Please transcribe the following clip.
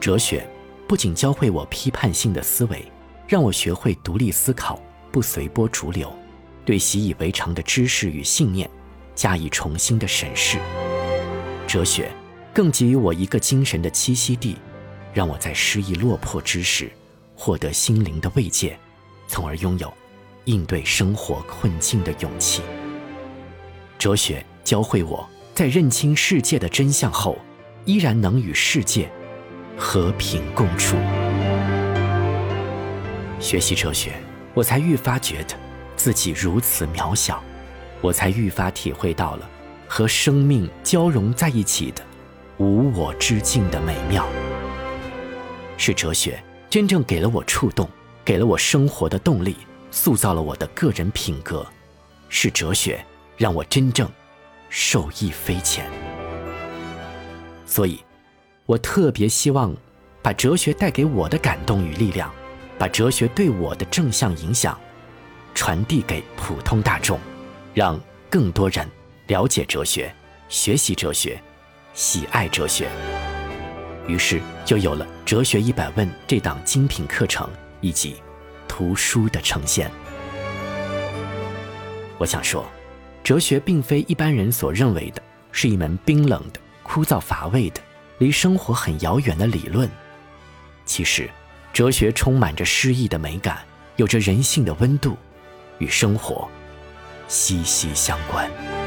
哲学不仅教会我批判性的思维，让我学会独立思考，不随波逐流，对习以为常的知识与信念加以重新的审视。哲学更给予我一个精神的栖息地，让我在失意落魄之时获得心灵的慰藉，从而拥有应对生活困境的勇气。哲学教会我在认清世界的真相后，依然能与世界。和平共处。学习哲学，我才愈发觉得自己如此渺小，我才愈发体会到了和生命交融在一起的无我之境的美妙。是哲学真正给了我触动，给了我生活的动力，塑造了我的个人品格。是哲学让我真正受益匪浅。所以。我特别希望，把哲学带给我的感动与力量，把哲学对我的正向影响，传递给普通大众，让更多人了解哲学、学习哲学、喜爱哲学。于是就有了《哲学一百问》这档精品课程以及图书的呈现。我想说，哲学并非一般人所认为的是一门冰冷的、枯燥乏味的。离生活很遥远的理论，其实，哲学充满着诗意的美感，有着人性的温度，与生活息息相关。